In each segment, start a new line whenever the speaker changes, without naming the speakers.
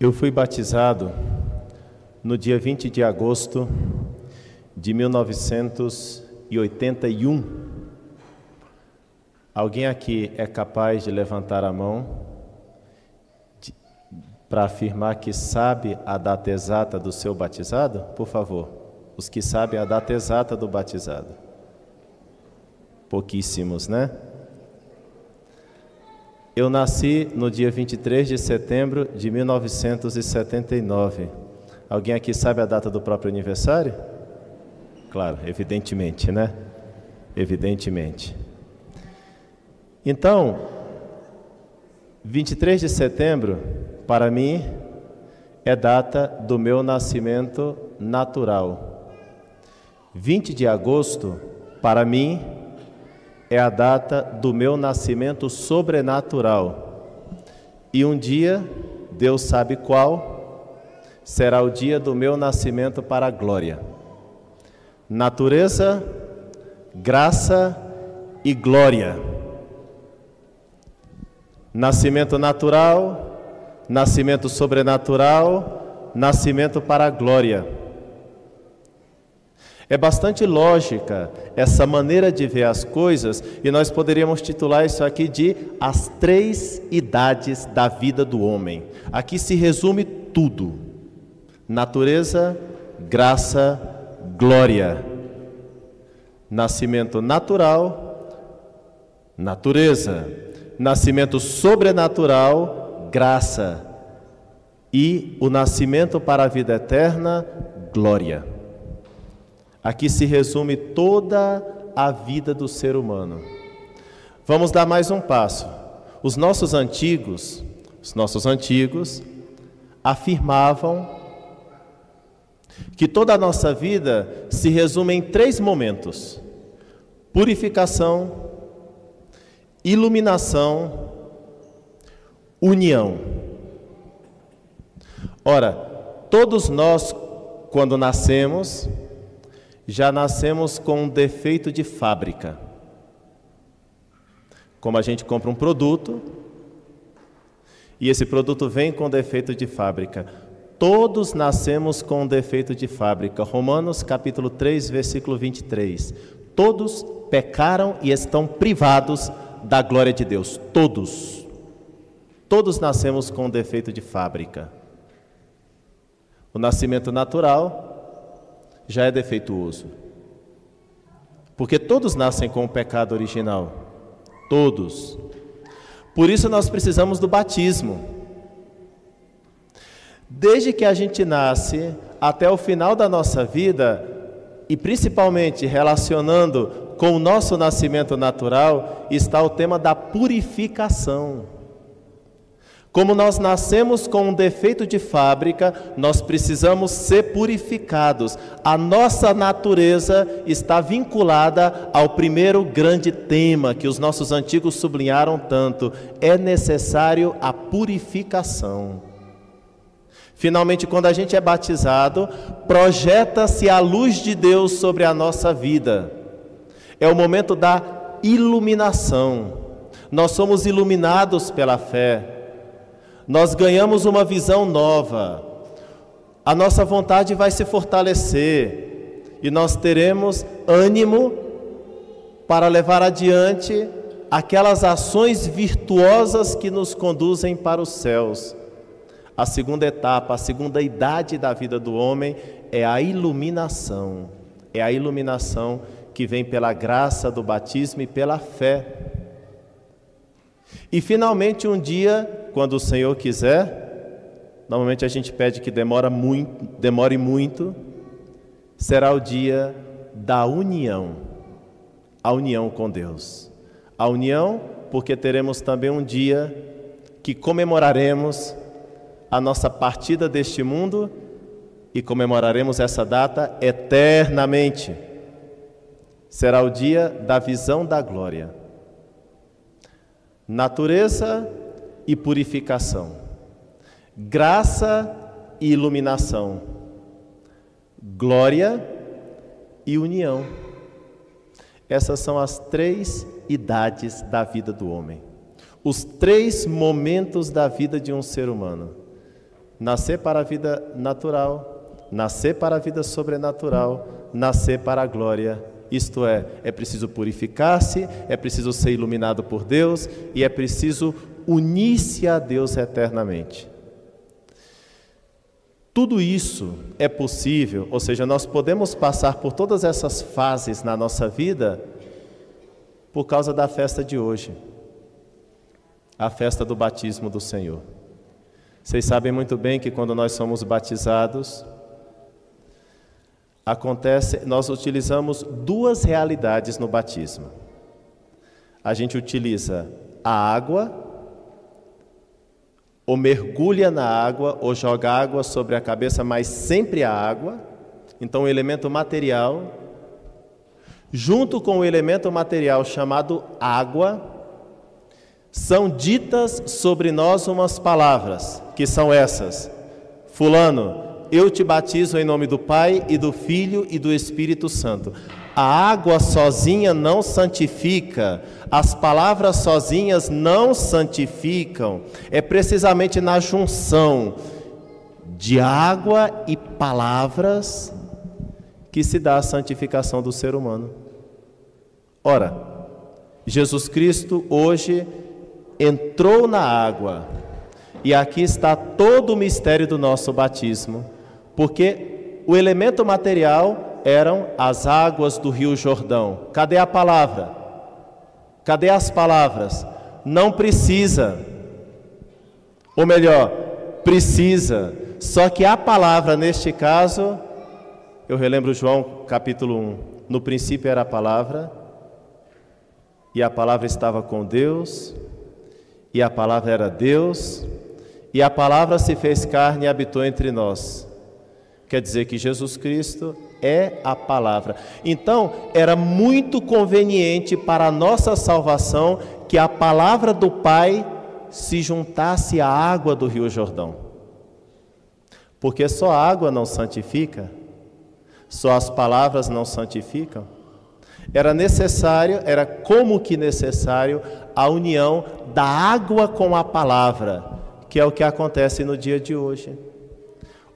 Eu fui batizado no dia 20 de agosto de 1981. Alguém aqui é capaz de levantar a mão para afirmar que sabe a data exata do seu batizado? Por favor, os que sabem a data exata do batizado. Pouquíssimos, né? Eu nasci no dia 23 de setembro de 1979. Alguém aqui sabe a data do próprio aniversário? Claro, evidentemente, né? Evidentemente. Então, 23 de setembro, para mim, é data do meu nascimento natural. 20 de agosto, para mim, é a data do meu nascimento sobrenatural. E um dia, Deus sabe qual, será o dia do meu nascimento para a glória. Natureza, graça e glória. Nascimento natural, nascimento sobrenatural, nascimento para a glória. É bastante lógica essa maneira de ver as coisas e nós poderíamos titular isso aqui de as três idades da vida do homem. Aqui se resume tudo: natureza, graça, glória. Nascimento natural, natureza. Nascimento sobrenatural, graça. E o nascimento para a vida eterna, glória. Aqui se resume toda a vida do ser humano. Vamos dar mais um passo. Os nossos antigos, os nossos antigos afirmavam que toda a nossa vida se resume em três momentos: purificação, iluminação, união. Ora, todos nós, quando nascemos, já nascemos com um defeito de fábrica. Como a gente compra um produto e esse produto vem com defeito de fábrica. Todos nascemos com um defeito de fábrica. Romanos capítulo 3, versículo 23. Todos pecaram e estão privados da glória de Deus. Todos. Todos nascemos com um defeito de fábrica. O nascimento natural já é defeituoso. Porque todos nascem com o pecado original. Todos. Por isso nós precisamos do batismo. Desde que a gente nasce até o final da nossa vida, e principalmente relacionando com o nosso nascimento natural, está o tema da purificação. Como nós nascemos com um defeito de fábrica, nós precisamos ser purificados. A nossa natureza está vinculada ao primeiro grande tema que os nossos antigos sublinharam tanto: é necessário a purificação. Finalmente, quando a gente é batizado, projeta-se a luz de Deus sobre a nossa vida. É o momento da iluminação. Nós somos iluminados pela fé nós ganhamos uma visão nova, a nossa vontade vai se fortalecer e nós teremos ânimo para levar adiante aquelas ações virtuosas que nos conduzem para os céus. A segunda etapa, a segunda idade da vida do homem é a iluminação. É a iluminação que vem pela graça do batismo e pela fé. E finalmente um dia quando o Senhor quiser, normalmente a gente pede que demora muito, demore muito, será o dia da união, a união com Deus. A união, porque teremos também um dia que comemoraremos a nossa partida deste mundo e comemoraremos essa data eternamente. Será o dia da visão da glória. Natureza e purificação, graça e iluminação, glória e união. Essas são as três idades da vida do homem, os três momentos da vida de um ser humano: Nascer para a vida natural, nascer para a vida sobrenatural, nascer para a glória. Isto é, é preciso purificar-se, é preciso ser iluminado por Deus e é preciso unir-se a Deus eternamente. Tudo isso é possível, ou seja, nós podemos passar por todas essas fases na nossa vida por causa da festa de hoje, a festa do batismo do Senhor. Vocês sabem muito bem que quando nós somos batizados, acontece, nós utilizamos duas realidades no batismo. A gente utiliza a água, ou mergulha na água, ou joga água sobre a cabeça, mas sempre a água. Então, o elemento material, junto com o elemento material chamado água, são ditas sobre nós umas palavras, que são essas: Fulano, eu te batizo em nome do Pai e do Filho e do Espírito Santo. A água sozinha não santifica, as palavras sozinhas não santificam, é precisamente na junção de água e palavras que se dá a santificação do ser humano. Ora, Jesus Cristo hoje entrou na água, e aqui está todo o mistério do nosso batismo porque o elemento material eram as águas do Rio Jordão. Cadê a palavra? Cadê as palavras? Não precisa. Ou melhor, precisa. Só que a palavra neste caso, eu relembro João capítulo 1. No princípio era a palavra, e a palavra estava com Deus, e a palavra era Deus, e a palavra se fez carne e habitou entre nós. Quer dizer que Jesus Cristo é a palavra. Então, era muito conveniente para a nossa salvação que a palavra do Pai se juntasse à água do Rio Jordão. Porque só a água não santifica, só as palavras não santificam. Era necessário, era como que necessário a união da água com a palavra, que é o que acontece no dia de hoje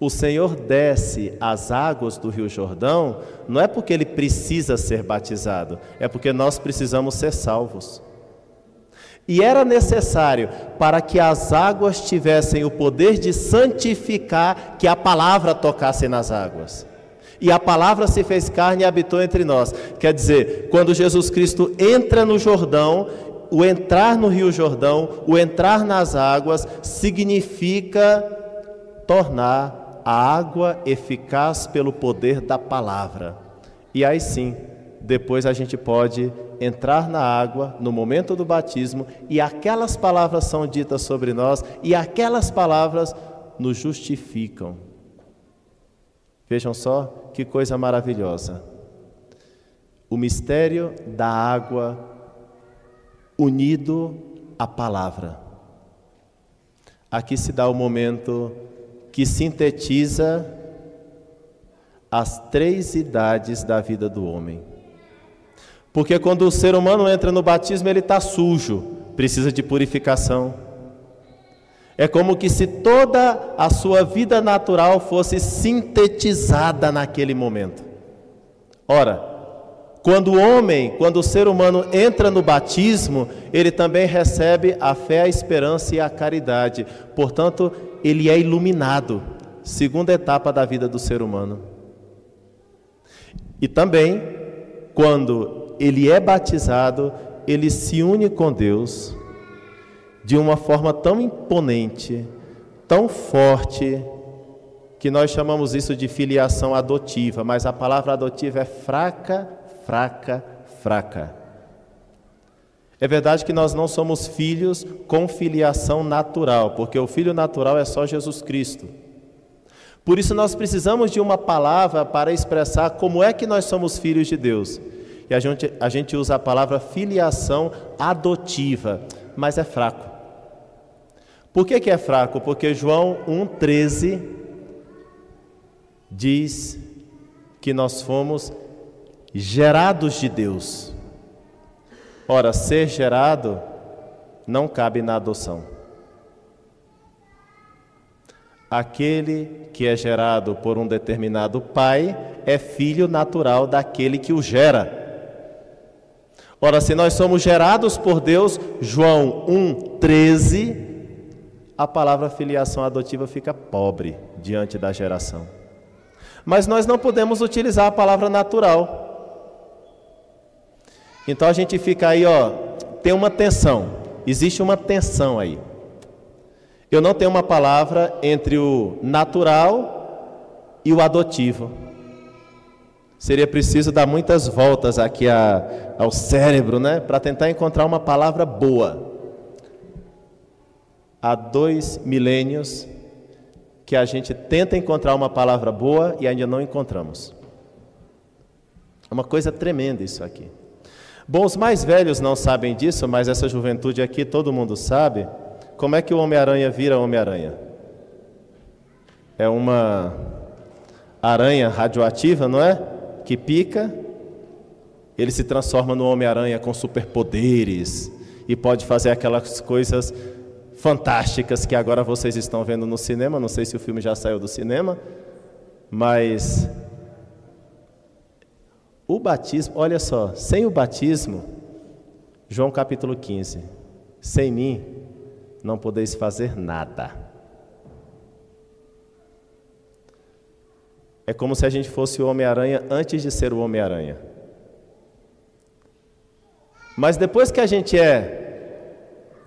o Senhor desce as águas do Rio Jordão, não é porque ele precisa ser batizado, é porque nós precisamos ser salvos. E era necessário para que as águas tivessem o poder de santificar que a palavra tocasse nas águas. E a palavra se fez carne e habitou entre nós. Quer dizer, quando Jesus Cristo entra no Jordão, o entrar no Rio Jordão, o entrar nas águas, significa tornar a água eficaz pelo poder da palavra. E aí sim, depois a gente pode entrar na água no momento do batismo e aquelas palavras são ditas sobre nós e aquelas palavras nos justificam. Vejam só que coisa maravilhosa. O mistério da água unido à palavra. Aqui se dá o momento que sintetiza as três idades da vida do homem. Porque quando o ser humano entra no batismo, ele está sujo, precisa de purificação. É como que se toda a sua vida natural fosse sintetizada naquele momento. Ora, quando o homem, quando o ser humano entra no batismo, ele também recebe a fé, a esperança e a caridade. Portanto, ele é iluminado, segunda etapa da vida do ser humano. E também, quando ele é batizado, ele se une com Deus de uma forma tão imponente, tão forte, que nós chamamos isso de filiação adotiva, mas a palavra adotiva é fraca, fraca, fraca. É verdade que nós não somos filhos com filiação natural, porque o filho natural é só Jesus Cristo. Por isso nós precisamos de uma palavra para expressar como é que nós somos filhos de Deus. E a gente, a gente usa a palavra filiação adotiva, mas é fraco. Por que, que é fraco? Porque João 1,13 diz que nós fomos gerados de Deus. Ora, ser gerado não cabe na adoção. Aquele que é gerado por um determinado pai é filho natural daquele que o gera. Ora, se nós somos gerados por Deus, João 1,13, a palavra filiação adotiva fica pobre diante da geração. Mas nós não podemos utilizar a palavra natural. Então a gente fica aí, ó, tem uma tensão. Existe uma tensão aí. Eu não tenho uma palavra entre o natural e o adotivo. Seria preciso dar muitas voltas aqui a, ao cérebro, né, para tentar encontrar uma palavra boa. Há dois milênios que a gente tenta encontrar uma palavra boa e ainda não encontramos. É uma coisa tremenda isso aqui. Bom, os mais velhos não sabem disso, mas essa juventude aqui todo mundo sabe. Como é que o Homem-Aranha vira Homem-Aranha? É uma aranha radioativa, não é? Que pica, ele se transforma no Homem-Aranha com superpoderes e pode fazer aquelas coisas fantásticas que agora vocês estão vendo no cinema. Não sei se o filme já saiu do cinema, mas o batismo, olha só, sem o batismo, João capítulo 15, sem mim não podeis fazer nada. É como se a gente fosse o Homem-Aranha antes de ser o Homem-Aranha. Mas depois que a gente é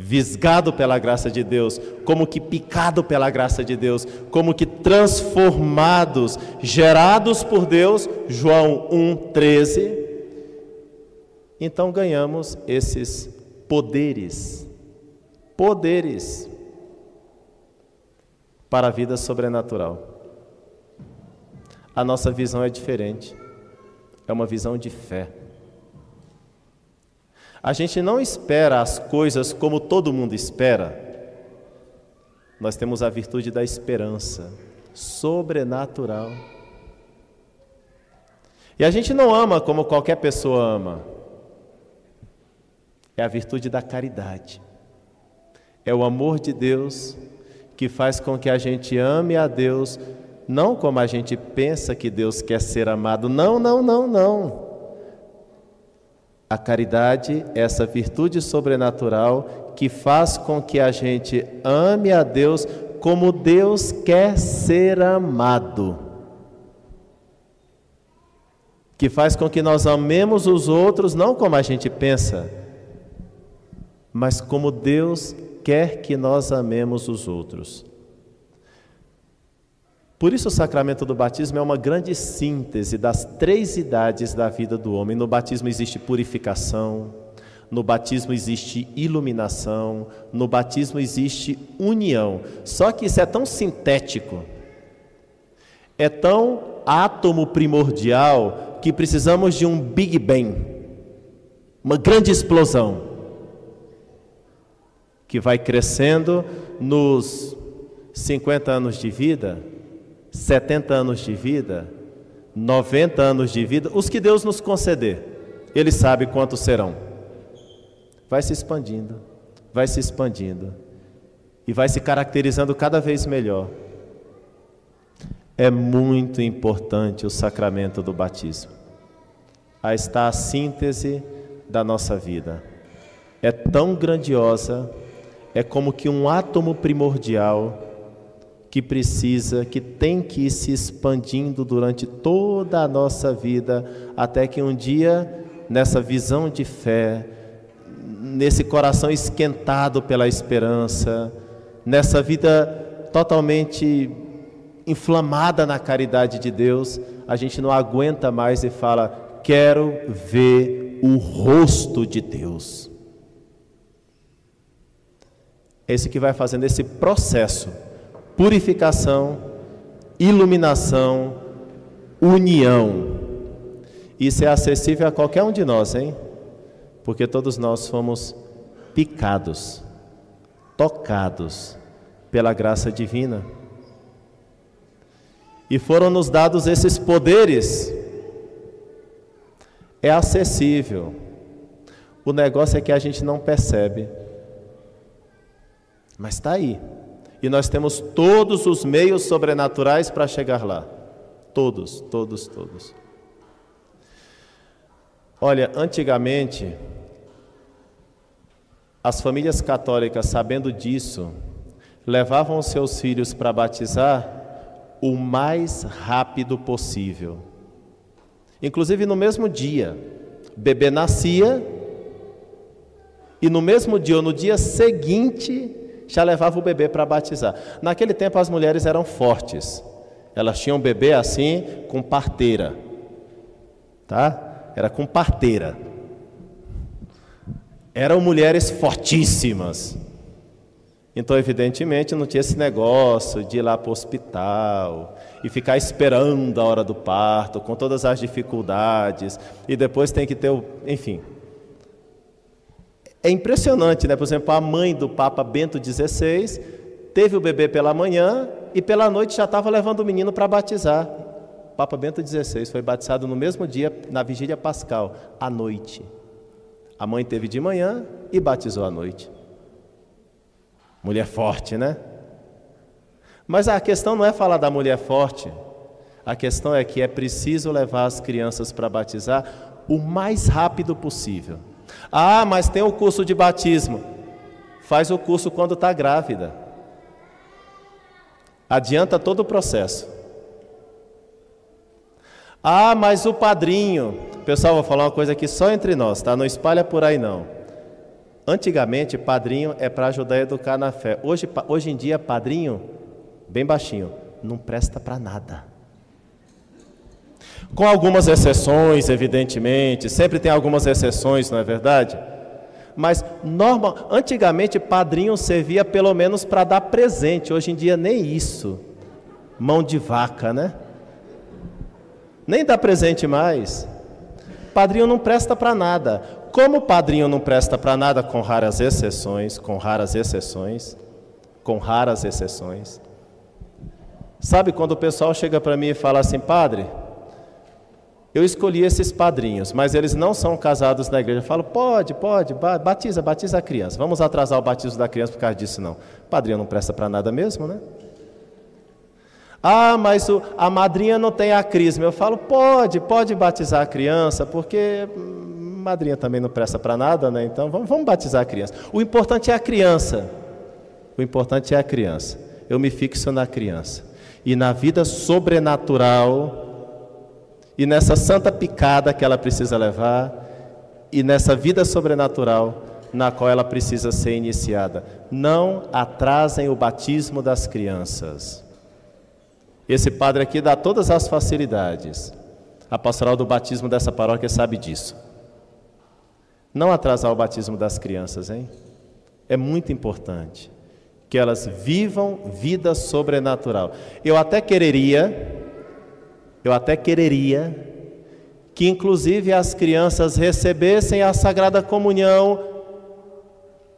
visgado pela graça de Deus, como que picado pela graça de Deus, como que transformados, gerados por Deus, João 1:13. Então ganhamos esses poderes, poderes para a vida sobrenatural. A nossa visão é diferente. É uma visão de fé. A gente não espera as coisas como todo mundo espera. Nós temos a virtude da esperança sobrenatural. E a gente não ama como qualquer pessoa ama. É a virtude da caridade. É o amor de Deus que faz com que a gente ame a Deus, não como a gente pensa que Deus quer ser amado. Não, não, não, não. A caridade é essa virtude sobrenatural que faz com que a gente ame a Deus como Deus quer ser amado. Que faz com que nós amemos os outros não como a gente pensa, mas como Deus quer que nós amemos os outros. Por isso, o sacramento do batismo é uma grande síntese das três idades da vida do homem. No batismo existe purificação, no batismo existe iluminação, no batismo existe união. Só que isso é tão sintético, é tão átomo primordial, que precisamos de um Big Bang, uma grande explosão, que vai crescendo nos 50 anos de vida 70 anos de vida, 90 anos de vida, os que Deus nos conceder, Ele sabe quantos serão. Vai se expandindo, vai se expandindo e vai se caracterizando cada vez melhor. É muito importante o sacramento do batismo. Aí está a síntese da nossa vida. É tão grandiosa, é como que um átomo primordial que precisa, que tem que ir se expandindo durante toda a nossa vida, até que um dia, nessa visão de fé, nesse coração esquentado pela esperança, nessa vida totalmente inflamada na caridade de Deus, a gente não aguenta mais e fala: quero ver o rosto de Deus. É esse que vai fazendo esse processo purificação, iluminação, união. Isso é acessível a qualquer um de nós, hein? Porque todos nós fomos picados, tocados pela graça divina. E foram nos dados esses poderes. É acessível. O negócio é que a gente não percebe. Mas está aí. E nós temos todos os meios sobrenaturais para chegar lá. Todos, todos, todos. Olha, antigamente, as famílias católicas, sabendo disso, levavam seus filhos para batizar o mais rápido possível. Inclusive no mesmo dia, bebê nascia e no mesmo dia ou no dia seguinte já levava o bebê para batizar. Naquele tempo as mulheres eram fortes. Elas tinham um bebê assim com parteira. Tá? Era com parteira. Eram mulheres fortíssimas. Então, evidentemente, não tinha esse negócio de ir lá para o hospital e ficar esperando a hora do parto, com todas as dificuldades, e depois tem que ter o. Enfim. É impressionante, né? Por exemplo, a mãe do Papa Bento XVI teve o bebê pela manhã e pela noite já estava levando o menino para batizar. O Papa Bento XVI foi batizado no mesmo dia, na vigília pascal, à noite. A mãe teve de manhã e batizou à noite. Mulher forte, né? Mas a questão não é falar da mulher forte. A questão é que é preciso levar as crianças para batizar o mais rápido possível. Ah, mas tem o curso de batismo. Faz o curso quando está grávida. Adianta todo o processo. Ah, mas o padrinho. Pessoal, vou falar uma coisa aqui só entre nós, tá? Não espalha por aí não. Antigamente, padrinho é para ajudar a educar na fé. Hoje, hoje em dia, padrinho, bem baixinho, não presta para nada. Com algumas exceções, evidentemente, sempre tem algumas exceções, não é verdade? Mas normal, antigamente padrinho servia pelo menos para dar presente, hoje em dia nem isso. Mão de vaca, né? Nem dá presente mais. Padrinho não presta para nada. Como padrinho não presta para nada, com raras exceções, com raras exceções, com raras exceções. Sabe quando o pessoal chega para mim e fala assim, padre, eu escolhi esses padrinhos, mas eles não são casados na igreja. Eu falo, pode, pode, batiza, batiza a criança. Vamos atrasar o batismo da criança por causa disso, não. O padrinho não presta para nada mesmo, né? Ah, mas o, a madrinha não tem a crisma. Eu falo, pode, pode batizar a criança, porque madrinha também não presta para nada, né? Então vamos, vamos batizar a criança. O importante é a criança. O importante é a criança. Eu me fixo na criança. E na vida sobrenatural, e nessa santa picada que ela precisa levar, e nessa vida sobrenatural na qual ela precisa ser iniciada. Não atrasem o batismo das crianças. Esse padre aqui dá todas as facilidades. A pastoral do batismo dessa paróquia sabe disso. Não atrasar o batismo das crianças, hein? É muito importante que elas vivam vida sobrenatural. Eu até quereria, eu até quereria que inclusive as crianças recebessem a Sagrada Comunhão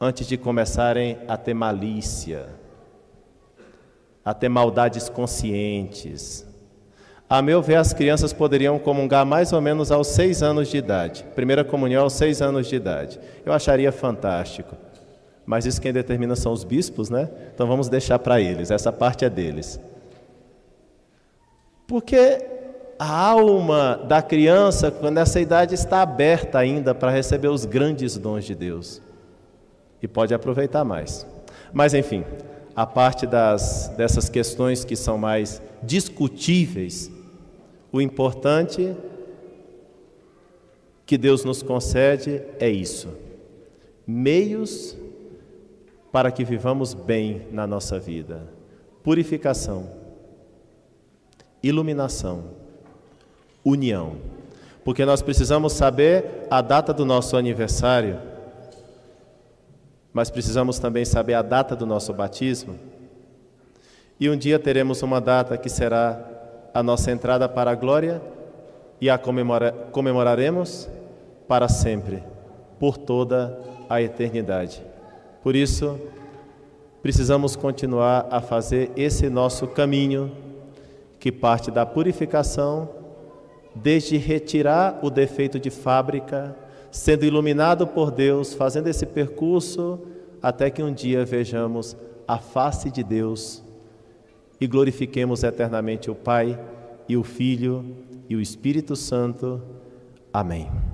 antes de começarem a ter malícia, a ter maldades conscientes, a meu ver, as crianças poderiam comungar mais ou menos aos seis anos de idade. Primeira comunhão aos seis anos de idade. Eu acharia fantástico. Mas isso quem determina são os bispos, né? Então vamos deixar para eles, essa parte é deles. Porque a alma da criança, quando essa idade está aberta ainda para receber os grandes dons de Deus. E pode aproveitar mais. Mas enfim, a parte das, dessas questões que são mais discutíveis, o importante que Deus nos concede é isso: meios para que vivamos bem na nossa vida, purificação, iluminação, união. Porque nós precisamos saber a data do nosso aniversário, mas precisamos também saber a data do nosso batismo. E um dia teremos uma data que será a nossa entrada para a glória e a comemora comemoraremos para sempre, por toda a eternidade. Por isso, precisamos continuar a fazer esse nosso caminho que parte da purificação, desde retirar o defeito de fábrica, sendo iluminado por Deus, fazendo esse percurso até que um dia vejamos a face de Deus e glorifiquemos eternamente o Pai e o Filho e o Espírito Santo. Amém.